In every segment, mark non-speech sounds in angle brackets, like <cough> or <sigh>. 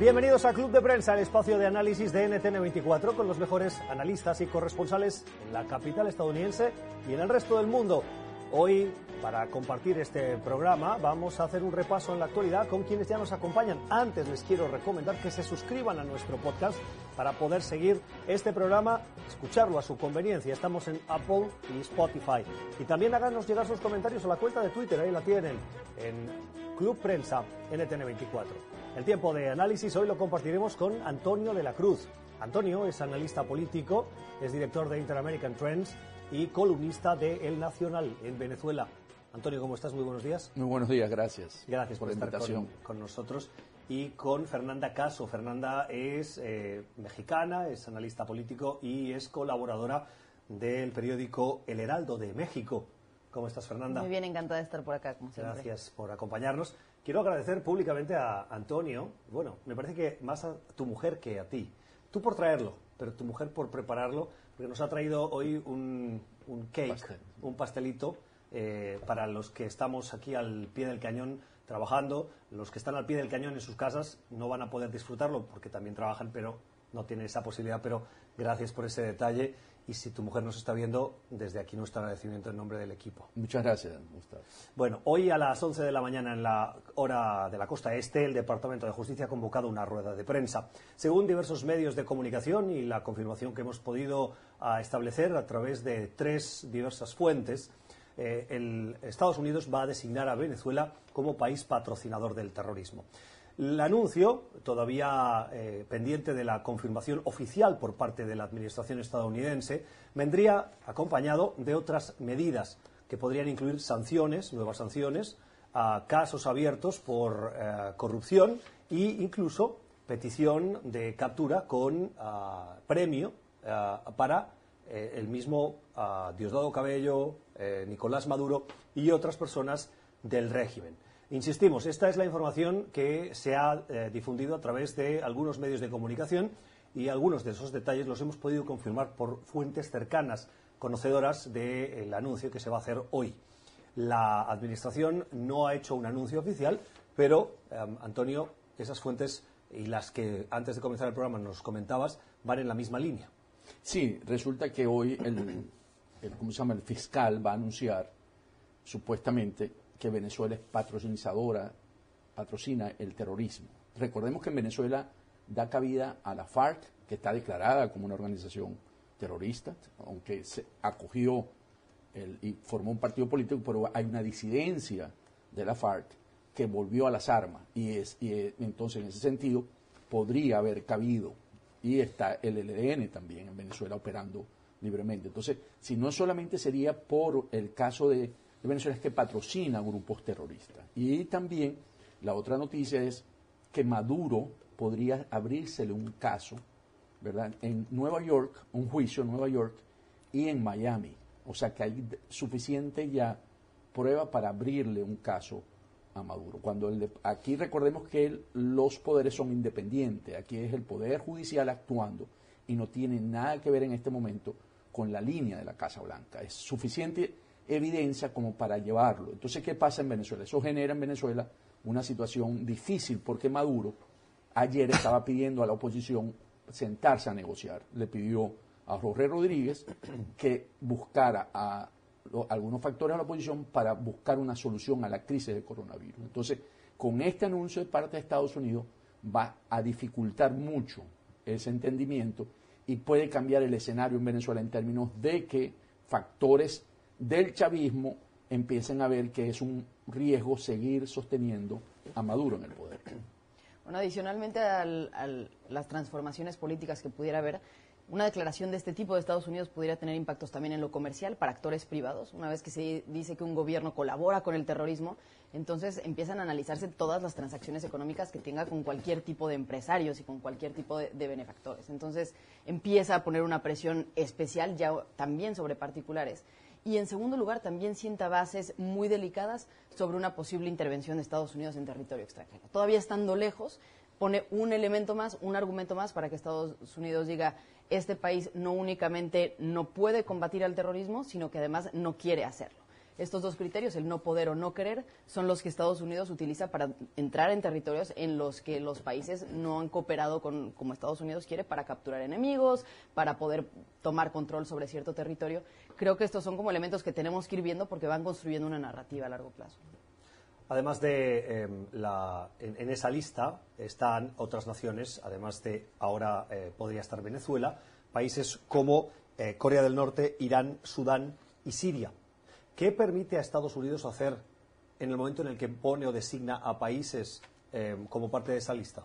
Bienvenidos a Club de Prensa, el espacio de análisis de NTN24 con los mejores analistas y corresponsales en la capital estadounidense y en el resto del mundo. Hoy, para compartir este programa, vamos a hacer un repaso en la actualidad con quienes ya nos acompañan. Antes les quiero recomendar que se suscriban a nuestro podcast para poder seguir este programa, escucharlo a su conveniencia. Estamos en Apple y Spotify. Y también háganos llegar sus comentarios a la cuenta de Twitter, ahí la tienen, en Club Prensa NTN24. El tiempo de análisis hoy lo compartiremos con Antonio de la Cruz. Antonio es analista político, es director de Interamerican Trends y columnista de El Nacional en Venezuela. Antonio, ¿cómo estás? Muy buenos días. Muy buenos días, gracias. Gracias por, estar con nosotros. Y con Fernanda Caso. Fernanda es eh, mexicana, es analista político y es colaboradora del periódico El Heraldo de México. ¿Cómo estás, Fernanda? Muy bien, encantada de estar por acá, como siempre. Gracias por acompañarnos. Quiero agradecer públicamente a Antonio, bueno, me parece que más a tu mujer que a ti. Tú por traerlo, pero tu mujer por prepararlo, porque nos ha traído hoy un, un cake, Pastel. un pastelito eh, para los que estamos aquí al pie del cañón trabajando. Los que están al pie del cañón en sus casas no van a poder disfrutarlo porque también trabajan, pero no tienen esa posibilidad. Pero gracias por ese detalle. Y si tu mujer nos está viendo, desde aquí nuestro agradecimiento en nombre del equipo. Muchas gracias, Gustavo. Bueno, hoy a las 11 de la mañana en la hora de la costa este, el Departamento de Justicia ha convocado una rueda de prensa. Según diversos medios de comunicación y la confirmación que hemos podido ah, establecer a través de tres diversas fuentes, eh, el Estados Unidos va a designar a Venezuela como país patrocinador del terrorismo. El anuncio, todavía eh, pendiente de la confirmación oficial por parte de la Administración estadounidense, vendría acompañado de otras medidas que podrían incluir sanciones, nuevas sanciones, a casos abiertos por eh, corrupción e incluso petición de captura con ah, premio ah, para eh, el mismo ah, Diosdado Cabello, Nicolás Maduro y otras personas del régimen. Insistimos, esta es la información que se ha eh, difundido a través de algunos medios de comunicación y algunos de esos detalles los hemos podido confirmar por fuentes cercanas, conocedoras del anuncio que se va a hacer hoy. La Administración no ha hecho un anuncio oficial, pero, eh, Antonio, esas fuentes y las que antes de comenzar el programa nos comentabas van en la misma línea. Sí, resulta que hoy el, el, ¿cómo se llama? el fiscal va a anunciar, supuestamente, que Venezuela es patrocinadora, patrocina el terrorismo. Recordemos que en Venezuela da cabida a la FARC, que está declarada como una organización terrorista, aunque se acogió el- y formó un partido político, pero hay una disidencia de la FARC que volvió a las armas. Y, es, y entonces, en ese sentido, podría haber cabido. Y está el LDN también en Venezuela operando libremente. Entonces, si no solamente sería por el caso de, de Venezuela, es que patrocina grupos terroristas. Y también la otra noticia es que Maduro podría abrírsele un caso, ¿verdad? En Nueva York, un juicio en Nueva York y en Miami. O sea que hay suficiente ya prueba para abrirle un caso a Maduro. Cuando el de- aquí recordemos que los poderes son independientes, aquí es el poder judicial actuando y no tiene nada que ver en este momento con la línea de la Casa Blanca. Es suficiente evidencia como para llevarlo. Entonces, ¿qué pasa en Venezuela? Eso genera en Venezuela una situación difícil porque Maduro ayer estaba pidiendo a la oposición sentarse a negociar. Le pidió a Jorge Rodríguez que buscara a algunos factores de la oposición para buscar una solución a la crisis del coronavirus. Entonces, con este anuncio de parte de Estados Unidos va a dificultar mucho ese entendimiento y puede cambiar el escenario en Venezuela en términos de que factores del chavismo empiecen a ver que es un riesgo seguir sosteniendo a Maduro en el poder. Bueno, adicionalmente a las transformaciones políticas que pudiera haber, una declaración de este tipo de Estados Unidos pudiera tener impactos también en lo comercial para actores privados. Una vez que se dice que un gobierno colabora con el terrorismo, entonces empiezan a analizarse todas las transacciones económicas que tenga con cualquier tipo de empresarios y con cualquier tipo de, de benefactores. Entonces empieza a poner una presión especial ya también sobre particulares. Y en segundo lugar, también sienta bases muy delicadas sobre una posible intervención de Estados Unidos en territorio extranjero. Todavía estando lejos, pone un elemento más, un argumento más para que Estados Unidos diga, este país no únicamente no puede combatir al terrorismo, sino que además no quiere hacerlo. Estos dos criterios, el no poder o no querer, son los que Estados Unidos utiliza para entrar en territorios en los que los países no han cooperado con, como Estados Unidos quiere para capturar enemigos, para poder tomar control sobre cierto territorio. Creo que estos son como elementos que tenemos que ir viendo porque van construyendo una narrativa a largo plazo. Además de em, la, en, esa lista están otras naciones, además de ahora eh, podría estar Venezuela, países como eh, Corea del Norte, Irán, Sudán y Siria. ¿Qué permite a Estados Unidos hacer en el momento en el que pone o designa a países em, como parte de esa lista?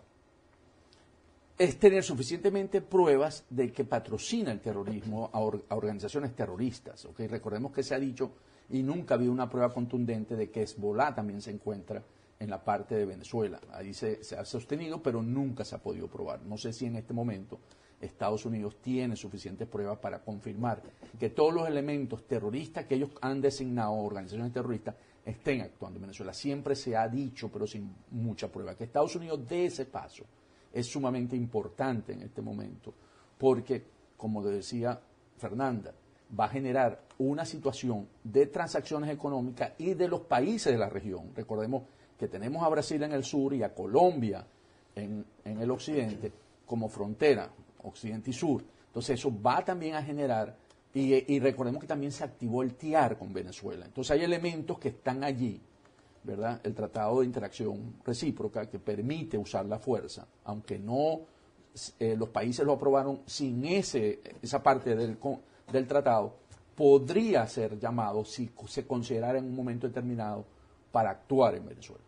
Es tener suficientemente pruebas de que patrocina el terrorismo a, organizaciones terroristas. ¿okay? Recordemos que se ha dicho y nunca había una prueba contundente de que Hezbollah también se encuentra en la parte de Venezuela. Ahí se, ha sostenido, pero nunca se ha podido probar. No sé si en este momento Estados Unidos tiene suficientes pruebas para confirmar que todos los elementos terroristas que ellos han designado organizaciones terroristas estén actuando en Venezuela. Siempre se ha dicho, pero sin mucha prueba, que Estados Unidos dé ese paso es sumamente importante en este momento, porque, como decía Fernanda, va a generar una situación de transacciones económicas y de los países de la región. Recordemos que tenemos a Brasil en el sur y a Colombia en, el occidente como frontera, occidente y sur. Entonces eso va también a generar, y, recordemos que también se activó el TIAR con Venezuela. Entonces hay elementos que están allí, ¿verdad? El Tratado de Interacción Recíproca que permite usar la fuerza, aunque no eh, los países lo aprobaron sin ese, esa parte del del tratado podría ser llamado, si se considerara en un momento determinado, para actuar en Venezuela.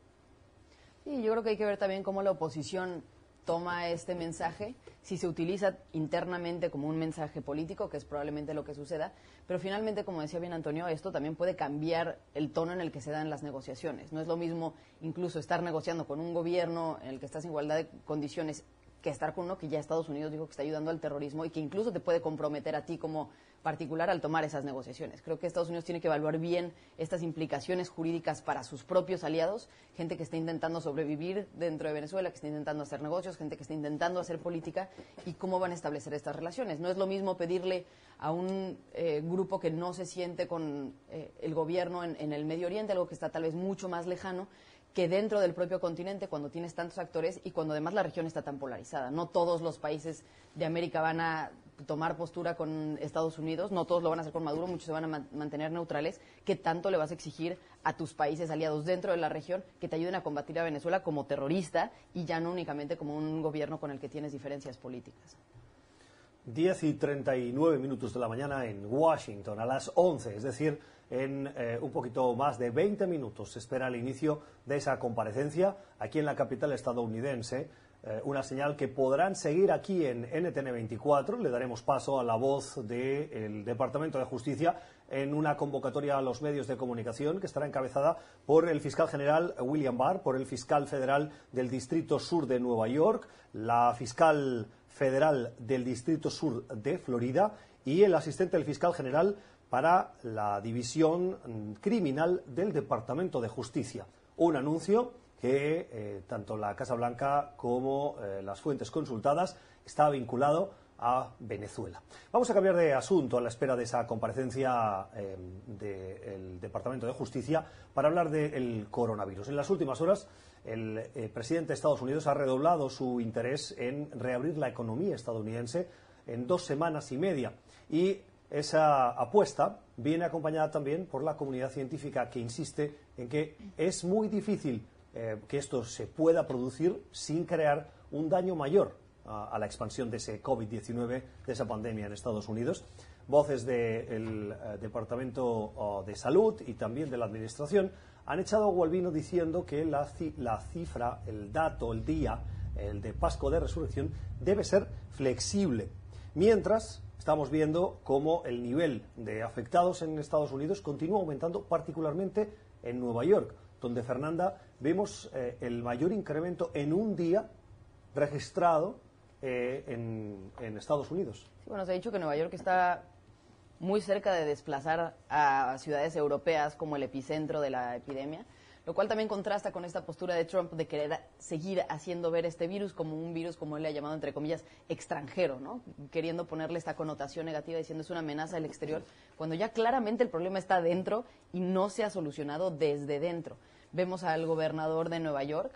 Sí, yo creo que hay que ver también cómo la oposición toma este mensaje, si se utiliza internamente como un mensaje político, que es probablemente lo que suceda, pero finalmente, como decía bien Antonio, esto también puede cambiar el tono en el que se dan las negociaciones. No es lo mismo incluso estar negociando con un gobierno en el que estás en igualdad de condiciones que estar con uno que ya Estados Unidos dijo que está ayudando al terrorismo y que incluso te puede comprometer a ti como particular al tomar esas negociaciones. Creo que Estados Unidos tiene que evaluar bien estas implicaciones jurídicas para sus propios aliados, gente que está intentando sobrevivir dentro de Venezuela, que está intentando hacer negocios, gente que está intentando hacer política y cómo van a establecer estas relaciones. No es lo mismo pedirle a un eh, grupo que no se siente con eh, el gobierno en el Medio Oriente, algo que está tal vez mucho más lejano, que dentro del propio continente, cuando tienes tantos actores y cuando además la región está tan polarizada. No todos los países de América van a tomar postura con Estados Unidos, no todos lo van a hacer con Maduro, muchos se van a mantener neutrales. ¿Qué tanto le vas a exigir a tus países aliados dentro de la región que te ayuden a combatir a Venezuela como terrorista y ya no únicamente como un gobierno con el que tienes diferencias políticas? 10 y 39 minutos de la mañana en Washington, a las 11, es decir, en eh, un poquito más de 20 minutos se espera el inicio de esa comparecencia aquí en la capital estadounidense. Eh, una señal que podrán seguir aquí en NTN 24. Le daremos paso a la voz del Departamento de Justicia en una convocatoria a los medios de comunicación que estará encabezada por el fiscal general William Barr, por el fiscal federal del Distrito Sur de Nueva York, la fiscal federal del Distrito Sur de Florida y el asistente del fiscal general para la división criminal del Departamento de Justicia. Un anuncio que eh, tanto la Casa Blanca como eh, las fuentes consultadas está vinculado a Venezuela. Vamos a cambiar de asunto a la espera de esa comparecencia eh, del Departamento de Justicia para hablar del coronavirus. En las últimas horas, el presidente de Estados Unidos ha redoblado su interés en reabrir la economía estadounidense en dos semanas y media y esa apuesta viene acompañada también por la comunidad científica que insiste en que es muy difícil eh, que esto se pueda producir sin crear un daño mayor a, la expansión de ese COVID-19, de esa pandemia en Estados Unidos. Voces del eh, Departamento oh, de Salud y también de la Administración han echado agua al vino diciendo que la, la cifra, el dato, el día, el de Pascua de Resurrección, debe ser flexible. Mientras estamos viendo cómo el nivel de afectados en Estados Unidos continúa aumentando, particularmente en Nueva York, donde, Fernanda, vemos eh, el mayor incremento en un día registrado eh, en, Estados Unidos. Bueno, se ha dicho que Nueva York está muy cerca de desplazar a ciudades europeas como el epicentro de la epidemia lo cual también contrasta con esta postura de Trump de querer seguir haciendo ver este virus como un virus, como él le ha llamado, entre comillas, extranjero, ¿no? Queriendo ponerle esta connotación negativa diciendo es una amenaza al exterior, cuando ya claramente el problema está dentro y no se ha solucionado desde dentro. Vemos al gobernador de Nueva York,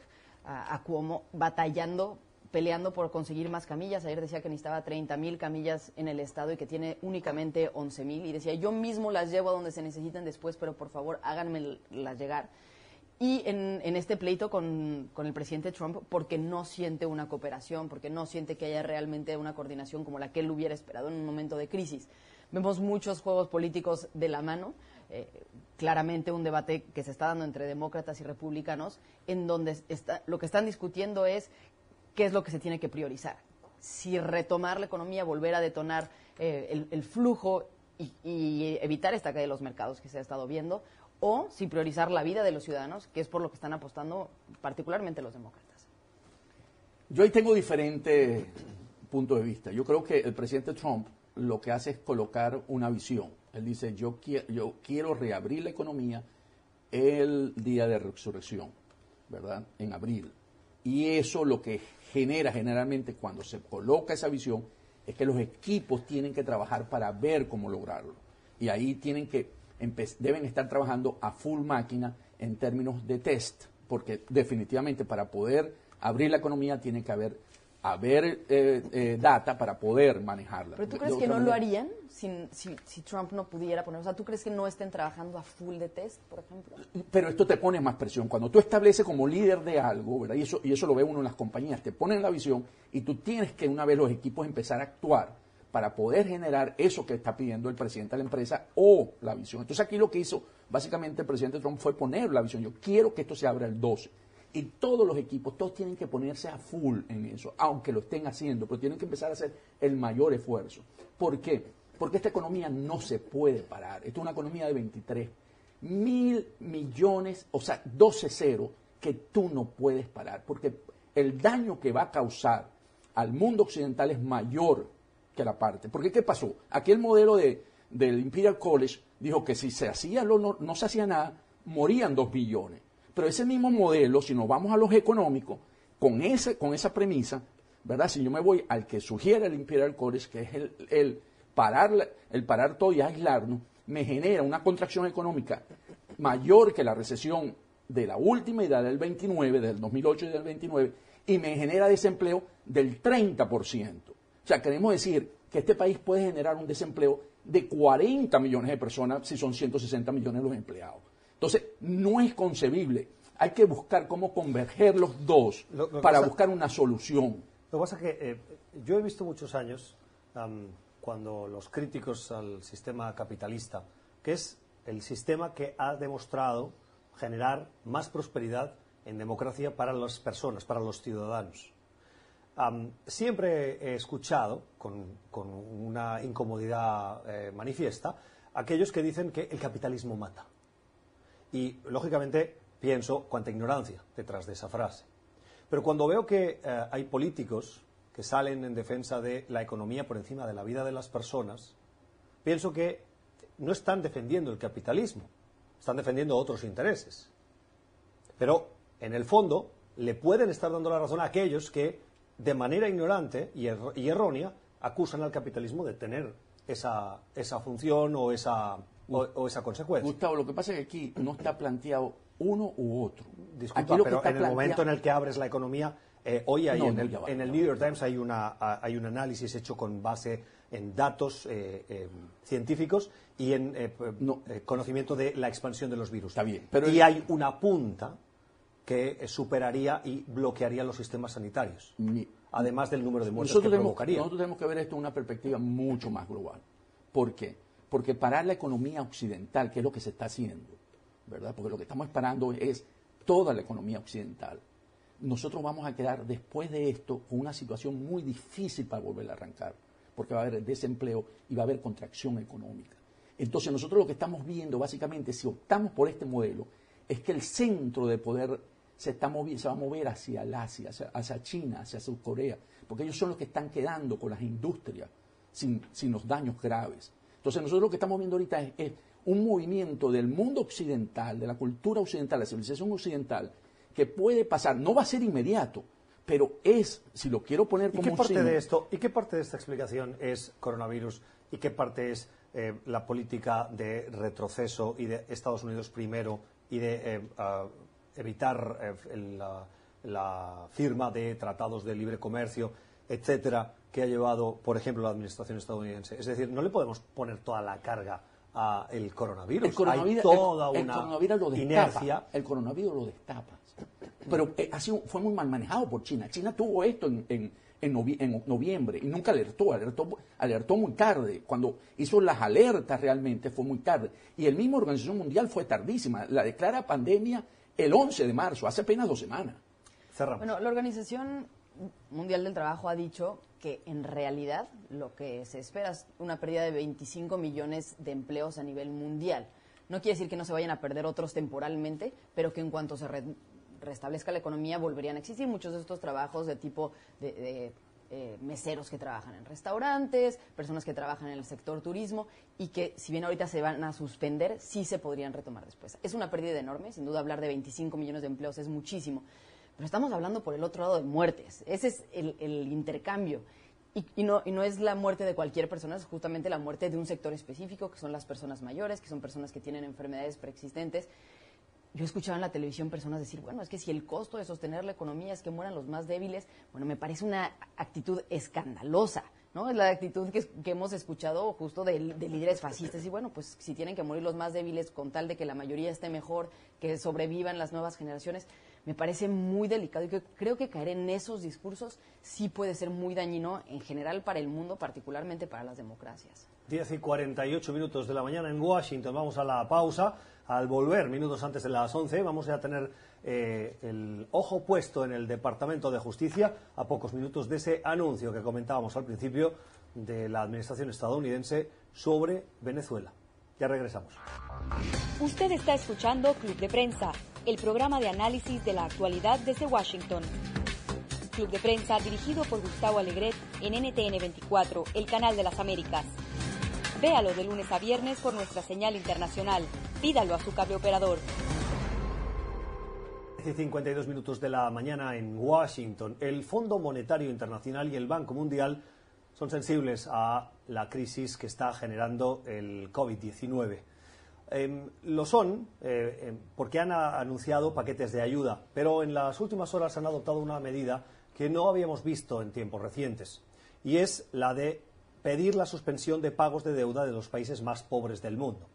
a, a Cuomo, batallando peleando por conseguir más camillas. Ayer decía que necesitaba 30 mil camillas en el estado y que tiene únicamente 11 mil. Y decía, yo mismo las llevo a donde se necesiten después, pero por favor háganme las llegar. Y en, en este pleito con, el presidente Trump, porque no siente una cooperación, porque no siente que haya realmente una coordinación como la que él hubiera esperado en un momento de crisis. Vemos muchos juegos políticos de la mano. Eh, claramente un debate que se está dando entre demócratas y republicanos, en donde está, lo que están discutiendo es qué es lo que se tiene que priorizar. Si retomar la economía, volver a detonar eh, el, flujo y, evitar esta caída de los mercados que se ha estado viendo, o si priorizar la vida de los ciudadanos, que es por lo que están apostando particularmente los demócratas. Yo ahí tengo diferentes puntos de vista. Yo creo que el presidente Trump lo que hace es colocar una visión. Él dice, yo, quiero, yo quiero reabrir la economía el día de resurrección, ¿verdad? En abril. Y eso lo que genera generalmente cuando se coloca esa visión es que los equipos tienen que trabajar para ver cómo lograrlo. Y ahí tienen que deben estar trabajando a full máquina en términos de test, porque definitivamente para poder abrir la economía tiene que haber, haber eh, eh, data para poder manejarla. ¿Pero tú crees que no manera, lo harían si, si, si, Trump no pudiera poner? O sea, ¿tú crees que no estén trabajando a full de test, por ejemplo? Pero esto te pone más presión. Cuando tú estableces como líder de algo, ¿verdad? Y eso, y eso lo ve uno en las compañías, te ponen la visión y tú tienes que una vez los equipos empezar a actuar para poder generar eso que está pidiendo el presidente de la empresa o la visión. Entonces aquí lo que hizo básicamente el presidente Trump fue poner la visión. Yo quiero que esto se abra el 12. Y todos los equipos, todos tienen que ponerse a full en eso, aunque lo estén haciendo, pero tienen que empezar a hacer el mayor esfuerzo. ¿Por qué? Porque esta economía no se puede parar. Es una economía de 23 mil millones, o sea, 12 ceros que tú no puedes parar, porque el daño que va a causar al mundo occidental es mayor que la parte. Porque ¿qué pasó? Aquí el modelo de, del Imperial College dijo que si se hacía lo, no, no, se hacía nada, morían dos billones. Pero ese mismo modelo, si nos vamos a los económicos, con, con esa premisa, ¿verdad? Si yo me voy al que sugiere el Imperial College, que es el, parar, el parar todo y aislarnos, me genera una contracción económica mayor que la recesión de la última y la del 29, del 2008 y del 29, y me genera desempleo del 30%. O sea, queremos decir que este país puede generar un desempleo de 40 millones de personas si son 160 millones los empleados. Entonces, no es concebible. Hay que buscar cómo converger los dos Lo- lo que para pasa- buscar una solución. Lo que pasa es que eh, yo he visto muchos años cuando los críticos al sistema capitalista, que es el sistema que ha demostrado generar más prosperidad en democracia para las personas, para los ciudadanos. Siempre he escuchado, con, con una incomodidad eh, manifiesta, aquellos que dicen que el capitalismo mata. Y, lógicamente, pienso cuánta ignorancia detrás de esa frase. Pero cuando veo que eh, hay políticos que salen en defensa de la economía por encima de la vida de las personas, pienso que no están defendiendo el capitalismo, están defendiendo otros intereses. Pero, en el fondo, le pueden estar dando la razón a aquellos que, de manera ignorante y, y errónea, acusan al capitalismo de tener esa, esa función o esa, o, o esa consecuencia. Gustavo, lo que pasa es que aquí no está planteado uno u otro. Disculpa, pero en el momento en planteado- el que abres la economía, eh, hoy hay No, en, no, el, va, en el New York Times hay, una, hay un análisis hecho con base en datos eh, eh, científicos y en eh, p- No. eh, conocimiento de la expansión de los virus. Está bien, pero y el- hay una punta que eh, superaría y bloquearía los sistemas sanitarios, Mi- además del número de muertes nosotros que tenemos, provocaría. nosotros tenemos que ver esto en una perspectiva mucho más global. ¿Por qué? Porque parar la economía occidental, que es lo que se está haciendo, ¿verdad? Porque lo que estamos parando es toda la economía occidental. Nosotros vamos a quedar después de esto con una situación muy difícil para volver a arrancar, porque va a haber desempleo y va a haber contracción económica. Entonces nosotros lo que estamos viendo básicamente, si optamos por este modelo, es que el centro de poder se, está movi- se va a mover hacia el Asia, hacia, hacia China, hacia Sur Corea, porque ellos son los que están quedando con las industrias sin, sin los daños graves. Entonces nosotros lo que estamos viendo ahorita es, es un movimiento del mundo occidental, de la cultura occidental, la civilización occidental, que puede pasar, no va a ser inmediato, pero es, si lo quiero poner ¿Y como qué un parte signo- de esto, y qué parte de esta explicación es coronavirus y qué parte es eh, la política de retroceso y de Estados Unidos primero y de eh, evitar eh, el- la, la firma de tratados de libre comercio, etcétera, que ha llevado, por ejemplo, la administración estadounidense? Es decir, no le podemos poner toda la carga al coronavirus. El coronavirus, Hay toda el- el una coronavirus lo destapa. inercia. El coronavirus lo destapa. Pero eh, ha sido- fue muy mal manejado por China. China tuvo esto en, en- en noviembre y nunca alertó, alertó, alertó muy tarde. Cuando hizo las alertas realmente fue muy tarde. Y el mismo Organización Mundial fue tardísima. La declara pandemia el 11 de marzo, hace apenas dos semanas. Cerramos. Bueno, la Organización Mundial del Trabajo ha dicho que en realidad lo que se espera es una pérdida de 25 millones de empleos a nivel mundial. No quiere decir que no se vayan a perder otros temporalmente, pero que en cuanto se re- restablezca la economía volverían a existir muchos de estos trabajos de tipo de, de, eh, meseros que trabajan en restaurantes, personas que trabajan en el sector turismo y que si bien ahorita se van a suspender, sí se podrían retomar después. Es una pérdida enorme, sin duda hablar de 25 millones de empleos es muchísimo, pero estamos hablando por el otro lado de muertes. Ese es el, intercambio. Y, no, es la muerte de cualquier persona, es justamente la muerte de un sector específico, que son las personas mayores, que son personas que tienen enfermedades preexistentes. Yo escuchaba en la televisión personas decir, bueno, es que si el costo de sostener la economía es que mueran los más débiles, bueno, me parece una actitud escandalosa, ¿no? Es la actitud que, que hemos escuchado justo de, de líderes fascistas. Y bueno, pues si tienen que morir los más débiles con tal de que la mayoría esté mejor, que sobrevivan las nuevas generaciones, me parece muy delicado y que creo que caer en esos discursos sí puede ser muy dañino en general para el mundo, particularmente para las democracias. 10 y 48 minutos de la mañana en Washington. Vamos a la pausa. Al volver, minutos antes de las 11, vamos a tener eh, el ojo puesto en el Departamento de Justicia a pocos minutos de ese anuncio que comentábamos al principio de la Administración estadounidense sobre Venezuela. Ya regresamos. Usted está escuchando Club de Prensa, el programa de análisis de la actualidad desde Washington. Club de Prensa dirigido por Gustavo Alegret en NTN 24, el canal de las Américas. Véalo de lunes a viernes por nuestra señal internacional. Pídalo a su cable operador. 10 y 52 minutos de la mañana en Washington. El Fondo Monetario Internacional y el Banco Mundial son sensibles a la crisis que está generando el COVID-19. Eh, lo son eh, eh, porque han anunciado paquetes de ayuda, pero en las últimas horas han adoptado una medida que no habíamos visto en tiempos recientes, y es la de pedir la suspensión de pagos de deuda de los países más pobres del mundo.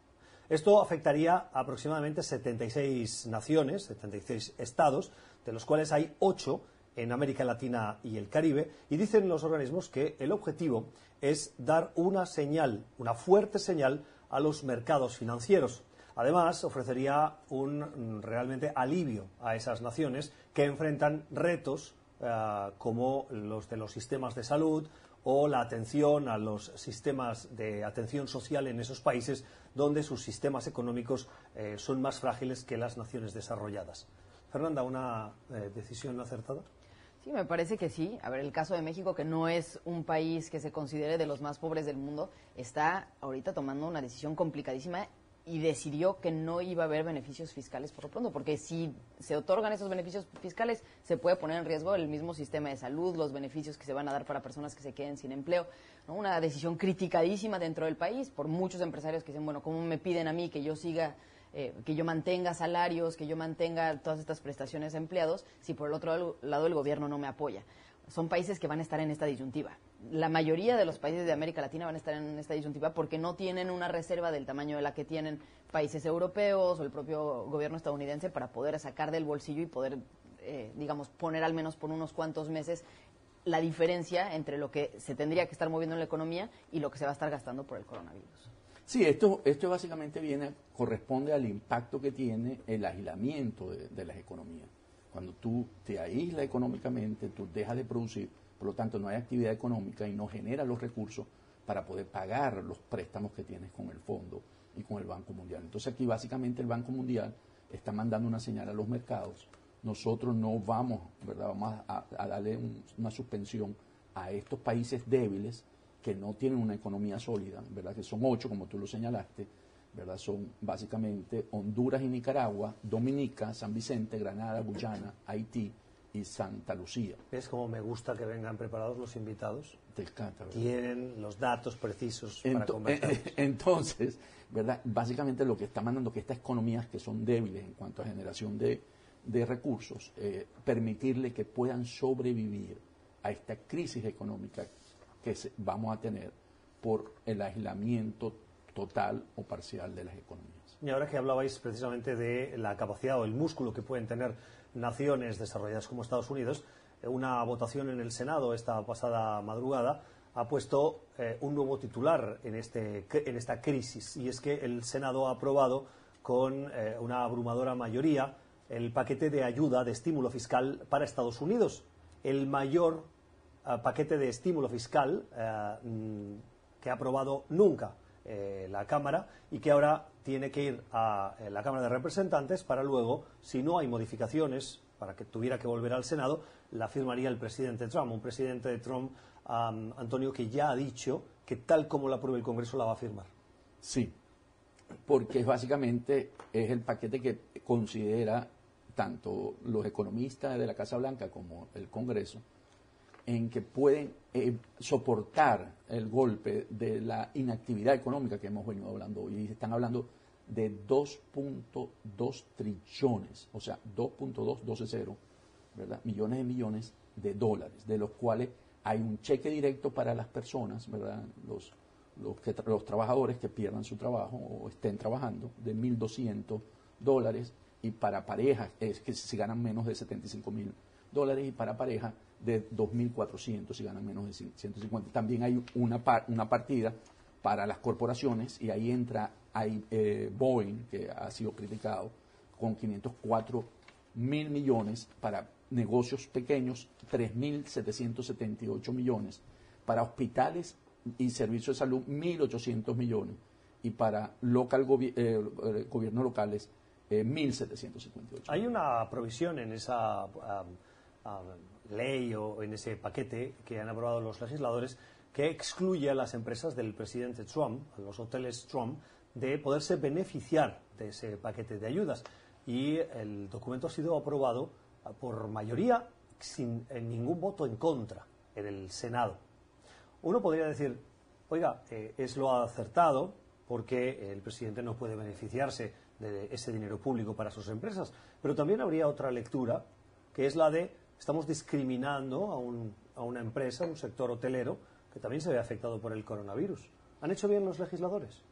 Esto afectaría a aproximadamente 76 naciones, 76 estados, de los cuales hay 8 en América Latina y el Caribe, y dicen los organismos que el objetivo es dar una señal, una fuerte señal a los mercados financieros. Además, ofrecería un mm, realmente alivio a esas naciones que enfrentan retos eh, como los de los sistemas de salud o la atención a los sistemas de atención social en esos países donde sus sistemas económicos eh, son más frágiles que las naciones desarrolladas. Fernanda, ¿una eh, decisión acertada? Sí, me parece que sí. A ver, el caso de México, que no es un país que se considere de los más pobres del mundo, está ahorita tomando una decisión complicadísima y decidió que no iba a haber beneficios fiscales por lo pronto, porque si se otorgan esos beneficios fiscales, se puede poner en riesgo el mismo sistema de salud, los beneficios que se van a dar para personas que se queden sin empleo. ¿no? Una decisión criticadísima dentro del país por muchos empresarios que dicen, bueno, ¿cómo me piden a mí que yo siga eh, que yo mantenga salarios, que yo mantenga todas estas prestaciones a empleados, si por el otro lado el gobierno no me apoya. Son países que van a estar en esta disyuntiva. La mayoría de los países de América Latina van a estar en esta disyuntiva porque no tienen una reserva del tamaño de la que tienen países europeos o el propio gobierno estadounidense para poder sacar del bolsillo y poder, eh, digamos, poner al menos por unos cuantos meses la diferencia entre lo que se tendría que estar moviendo en la economía y lo que se va a estar gastando por el coronavirus. Sí, esto, esto básicamente viene, corresponde al impacto que tiene el aislamiento de, las economías. Cuando tú te aíslas económicamente, tú dejas de producir, por lo tanto no hay actividad económica y no genera los recursos para poder pagar los préstamos que tienes con el fondo y con el Banco Mundial. Entonces aquí básicamente el Banco Mundial está mandando una señal a los mercados. Nosotros no vamos, ¿verdad? Vamos a, a darle un- una suspensión a estos países débiles que no tienen una economía sólida, ¿verdad? Que son ocho, como tú lo señalaste, ¿verdad? Son básicamente Honduras y Nicaragua, Dominica, San Vicente, Granada, Guyana, Haití y Santa Lucía. ¿Ves cómo me gusta que vengan preparados los invitados? Te encanta, ¿verdad? Tienen los datos precisos para conversar. <laughs> Entonces, ¿verdad? Básicamente lo que está mandando que estas economías que son débiles en cuanto a generación de, de recursos, eh, permitirle que puedan sobrevivir a esta crisis económica que vamos a tener por el aislamiento total o parcial de las economías. Y ahora que hablabais precisamente de la capacidad o el músculo que pueden tener naciones desarrolladas como Estados Unidos, eh, una votación en el Senado esta pasada madrugada ha puesto eh, un nuevo titular en, este, en esta crisis y es que el Senado ha aprobado con eh, una abrumadora mayoría el paquete de ayuda de estímulo fiscal para Estados Unidos, el mayor paquete de estímulo fiscal eh, mm, que ha aprobado nunca eh, la Cámara y que ahora tiene que ir a eh, la Cámara de Representantes para luego, si no hay modificaciones, para que tuviera que volver al Senado, la firmaría el presidente Trump. Un presidente de Trump, am, Antonio, que ya ha dicho que tal como la apruebe el Congreso la va a firmar. Sí, porque básicamente es el paquete que considera tanto los economistas de la Casa Blanca como el Congreso, en que pueden eh, soportar el golpe de la inactividad económica que hemos venido hablando hoy. Y están hablando de 2.2 trillones, o sea, 2.2, ¿verdad? Millones de millones de dólares, de los cuales hay un cheque directo para las personas, ¿verdad? Los, los, que, los trabajadores que pierdan su trabajo o estén trabajando, de 1.200 dólares, y para parejas, es que si ganan menos de 75 mil dólares, y para pareja de 2.400 si ganan menos de 150. También hay una, par- una partida para las corporaciones, y ahí entra hay, eh, Boeing, que ha sido criticado, con 504 mil millones para negocios pequeños, 3.778 millones, para hospitales y servicios de salud, 1.800 millones, y para local gobi- eh, eh, gobiernos locales, eh, 1.758. Hay una provisión en esa am, ley o en ese paquete que han aprobado los legisladores que excluye a las empresas del presidente Trump, a los hoteles Trump, de poderse beneficiar de ese paquete de ayudas. Y el documento ha sido aprobado por mayoría sin eh, ningún voto en contra en el Senado. Uno podría decir, oiga, eh, es lo acertado porque el presidente no puede beneficiarse de ese dinero público para sus empresas, pero también habría otra lectura, que es la de estamos discriminando a, un- a una empresa, un sector hotelero, que también se ve afectado por el coronavirus. ¿Han hecho bien los legisladores?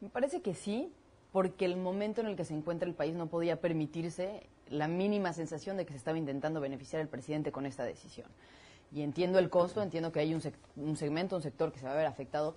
Me parece que sí, porque el momento en el que se encuentra el país no podía permitirse la mínima sensación de que se estaba intentando beneficiar al presidente con esta decisión. Y entiendo el costo, entiendo que hay un, un segmento, un sector que se va a ver afectado,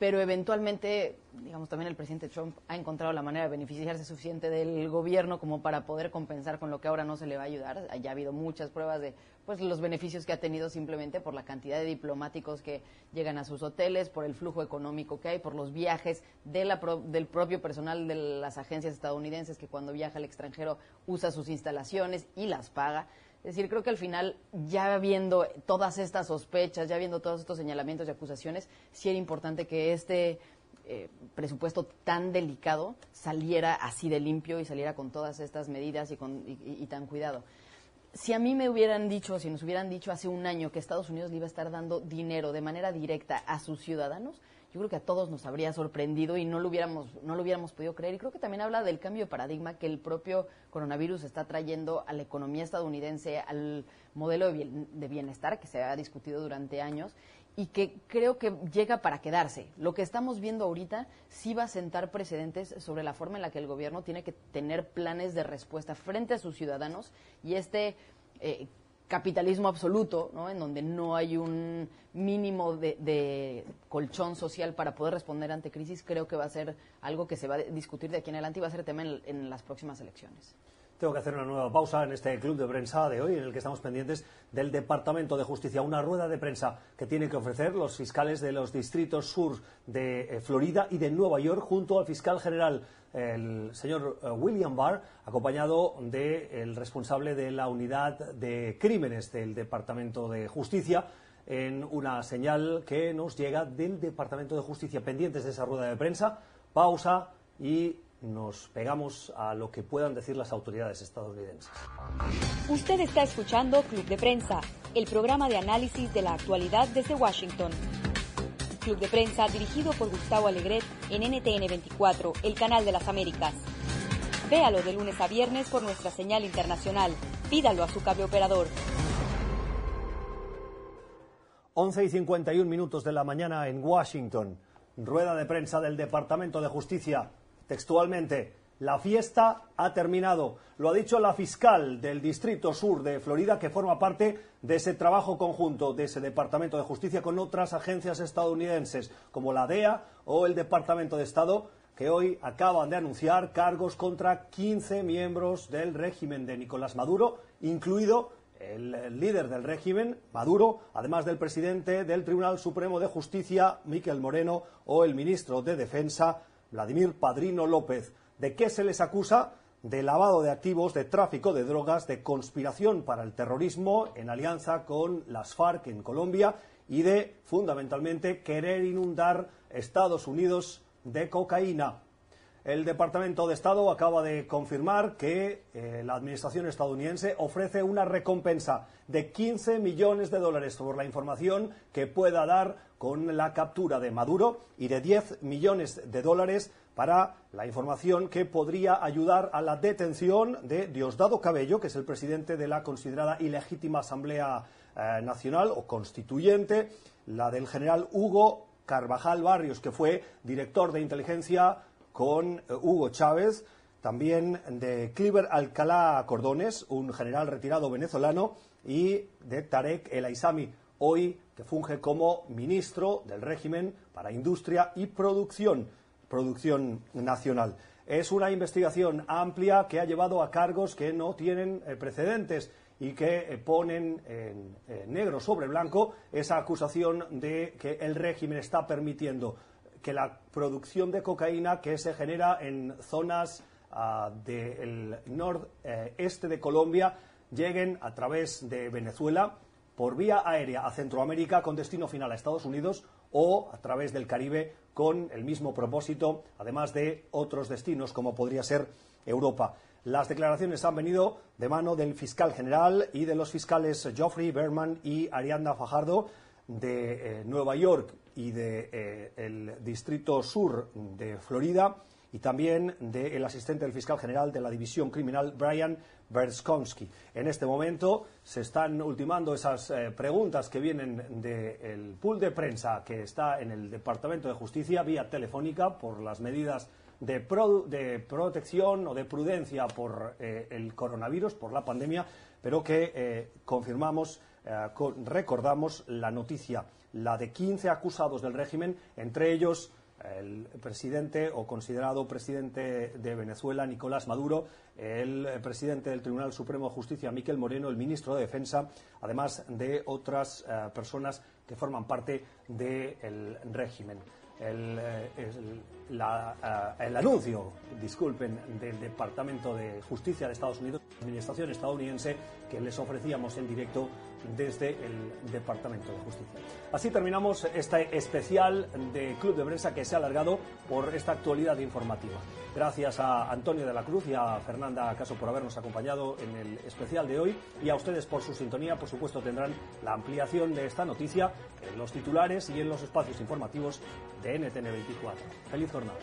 pero eventualmente, digamos, también el presidente Trump ha encontrado la manera de beneficiarse suficiente del gobierno como para poder compensar con lo que ahora no se le va a ayudar. Ya ha habido muchas pruebas de pues los beneficios que ha tenido simplemente por la cantidad de diplomáticos que llegan a sus hoteles, por el flujo económico que hay, por los viajes de la pro- del propio personal de las agencias estadounidenses que cuando viaja al extranjero usa sus instalaciones y las paga. Es decir, creo que al final, ya viendo todas estas sospechas, ya viendo todos estos señalamientos y acusaciones, sí era importante que este eh, presupuesto tan delicado saliera así de limpio y saliera con todas estas medidas y, con, y- y- tan cuidado. Si a mí me hubieran dicho, si nos hubieran dicho hace un año que Estados Unidos le iba a estar dando dinero de manera directa a sus ciudadanos, yo creo que a todos nos habría sorprendido y no lo hubiéramos, no lo hubiéramos podido creer. Y creo que también habla del cambio de paradigma que el propio coronavirus está trayendo a la economía estadounidense, al modelo de bien- de bienestar que se ha discutido durante años y que creo que llega para quedarse. Lo que estamos viendo ahorita sí va a sentar precedentes sobre la forma en la que el gobierno tiene que tener planes de respuesta frente a sus ciudadanos y este eh, capitalismo absoluto, ¿no? en donde no hay un mínimo de, de colchón social para poder responder ante crisis, creo que va a ser algo que se va a discutir de aquí en adelante y va a ser tema en, en las próximas elecciones. Tengo que hacer una nueva pausa en este club de prensa de hoy, en el que estamos pendientes del Departamento de Justicia, una rueda de prensa que tienen que ofrecer los fiscales de los distritos sur de eh, Florida y de Nueva York, junto al fiscal general, el señor eh, William Barr, acompañado del responsable de la unidad de crímenes del Departamento de Justicia, en una señal que nos llega del Departamento de Justicia, pendientes de esa rueda de prensa Pausa y nos pegamos a lo que puedan decir las autoridades estadounidenses. Usted está escuchando Club de Prensa, el programa de análisis de la actualidad desde Washington. Club de Prensa dirigido por Gustavo Alegret en NTN 24, el canal de las Américas. Véalo de lunes a viernes por nuestra señal internacional. Pídalo a su cable operador. 11 y 51 minutos de la mañana en Washington. Rueda de prensa del Departamento de Justicia. Textualmente, la fiesta ha terminado. Lo ha dicho la fiscal del Distrito Sur de Florida, que forma parte de ese trabajo conjunto de ese Departamento de Justicia con otras agencias estadounidenses, como la DEA o el Departamento de Estado, que hoy acaban de anunciar cargos contra 15 miembros del régimen de Nicolás Maduro, incluido el líder del régimen, Maduro, además del presidente del Tribunal Supremo de Justicia, Miquel Moreno, o el ministro de Defensa, Vladimir Padrino López. ¿De qué se les acusa? De lavado de activos, de tráfico de drogas, de conspiración para el terrorismo en alianza con las FARC en Colombia y de, fundamentalmente, querer inundar Estados Unidos de cocaína. El Departamento de Estado acaba de confirmar que eh, la Administración estadounidense ofrece una recompensa de 15 millones de dólares por la información que pueda dar con la captura de Maduro y de 10 millones de dólares para la información que podría ayudar a la detención de Diosdado Cabello, que es el presidente de la considerada ilegítima Asamblea eh, Nacional o Constituyente, la del general Hugo Carvajal Barrios, que fue director de inteligencia con eh, Hugo Chávez, también de Cliver Alcalá Cordones, un general retirado venezolano, y de Tarek El Aizami, hoy que funge como ministro del régimen para Industria y Producción, Producción Nacional. Es una investigación amplia que ha llevado a cargos que no tienen eh, precedentes y que eh, ponen en negro sobre blanco esa acusación de que el régimen está permitiendo que la producción de cocaína que se genera en zonas ah, del nordeste de Colombia lleguen a través de Venezuela por vía aérea a Centroamérica con destino final a Estados Unidos o a través del Caribe con el mismo propósito, además de otros destinos como podría ser Europa. Las declaraciones han venido de mano del fiscal general y de los fiscales Geoffrey Berman y Arianda Fajardo de eh, Nueva York y del de, eh, Distrito Sur de Florida y también del asistente del fiscal general de la División Criminal, Brian Berskonsky. En este momento se están ultimando esas eh, preguntas que vienen del pool de prensa que está en el Departamento de Justicia vía telefónica por las medidas de, protección o de prudencia por el coronavirus, por la pandemia, pero que confirmamos eh, recordamos la noticia, la de 15 acusados del régimen, entre ellos el presidente o considerado presidente de Venezuela, Nicolás Maduro, el presidente del Tribunal Supremo de Justicia, Miquel Moreno, el ministro de Defensa, además de otras eh, personas que forman parte del régimen. Eh, el, anuncio, disculpen, del Departamento de Justicia de Estados Unidos, Administración estadounidense, que les ofrecíamos en directo desde el Departamento de Justicia. Así terminamos este especial de Club de Prensa que se ha alargado por esta actualidad informativa. Gracias a Antonio de la Cruz y a Fernanda Caso por habernos acompañado en el especial de hoy y a ustedes por su sintonía. Por supuesto tendrán la ampliación de esta noticia en los titulares y en los espacios informativos de NTN 24. Feliz jornada.